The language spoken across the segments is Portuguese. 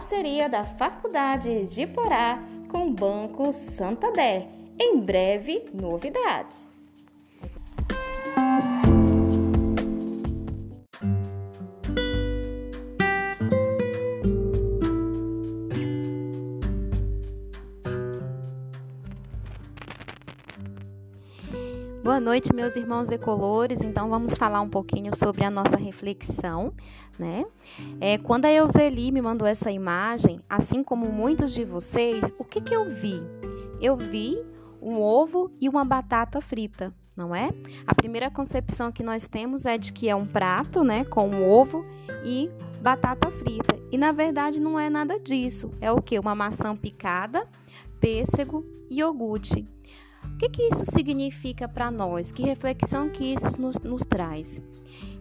parceria da Faculdade de Porá com o Banco Santander. Em breve, novidades. Boa noite, meus irmãos decolores. Então, vamos falar um pouquinho sobre a nossa reflexão, né? É, quando a Euseli me mandou essa imagem, assim como muitos de vocês, o que, que eu vi? Eu vi um ovo e uma batata frita, não é? A primeira concepção que nós temos é de que é um prato, né, com um ovo e batata frita. E na verdade não é nada disso. É o que? Uma maçã picada, pêssego e iogurte. O que, que isso significa para nós? Que reflexão que isso nos, nos traz?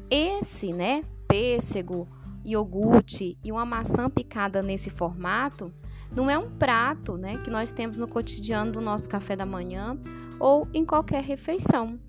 Esse, né, pêssego, iogurte e uma maçã picada nesse formato não é um prato, né, que nós temos no cotidiano do nosso café da manhã ou em qualquer refeição.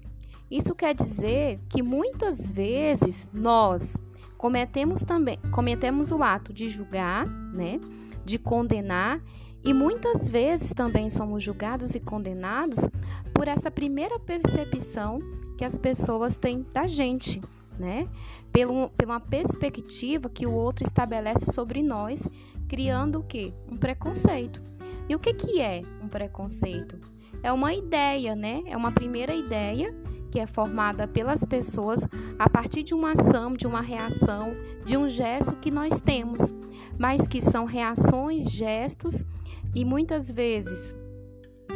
Isso quer dizer que muitas vezes nós cometemos também cometemos o ato de julgar, né, de condenar e muitas vezes também somos julgados e condenados por essa primeira percepção que as pessoas têm da gente, né? Pelo, pela perspectiva que o outro estabelece sobre nós, criando o quê? Um preconceito. E o que, que é um preconceito? É uma ideia, né? É uma primeira ideia que é formada pelas pessoas a partir de uma ação, de uma reação, de um gesto que nós temos, mas que são reações, gestos e muitas vezes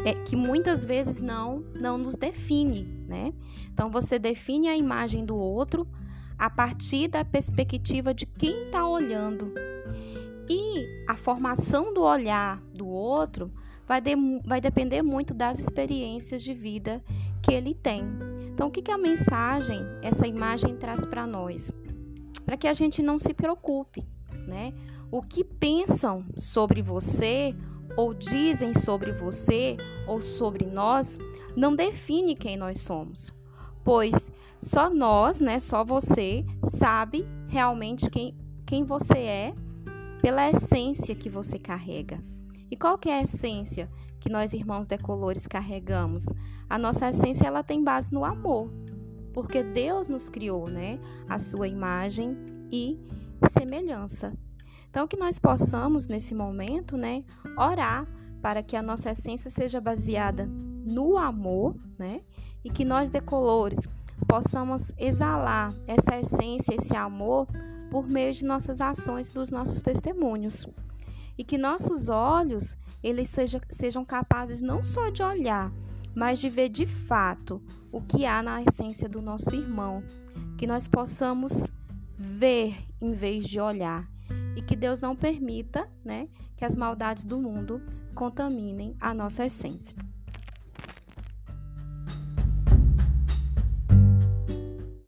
é, que muitas vezes não não nos define, né? Então você define a imagem do outro a partir da perspectiva de quem está olhando e a formação do olhar do outro vai, de, vai depender muito das experiências de vida que ele tem. Então, o que, que a mensagem, essa imagem traz para nós? Para que a gente não se preocupe, né? O que pensam sobre você ou dizem sobre você ou sobre nós não define quem nós somos, pois só nós, né, só você sabe realmente quem, quem você é pela essência que você carrega. E qual que é a essência que nós irmãos decolores carregamos? A nossa essência ela tem base no amor, porque Deus nos criou, né, a sua imagem e semelhança. Então, que nós possamos, nesse momento, né, orar para que a nossa essência seja baseada no amor, né, e que nós decolores possamos exalar essa essência, esse amor, por meio de nossas ações e dos nossos testemunhos. E que nossos olhos, eles seja, sejam capazes não só de olhar, mas de ver de fato o que há na essência do nosso irmão. Que nós possamos ver em vez de olhar e que Deus não permita, né, que as maldades do mundo contaminem a nossa essência.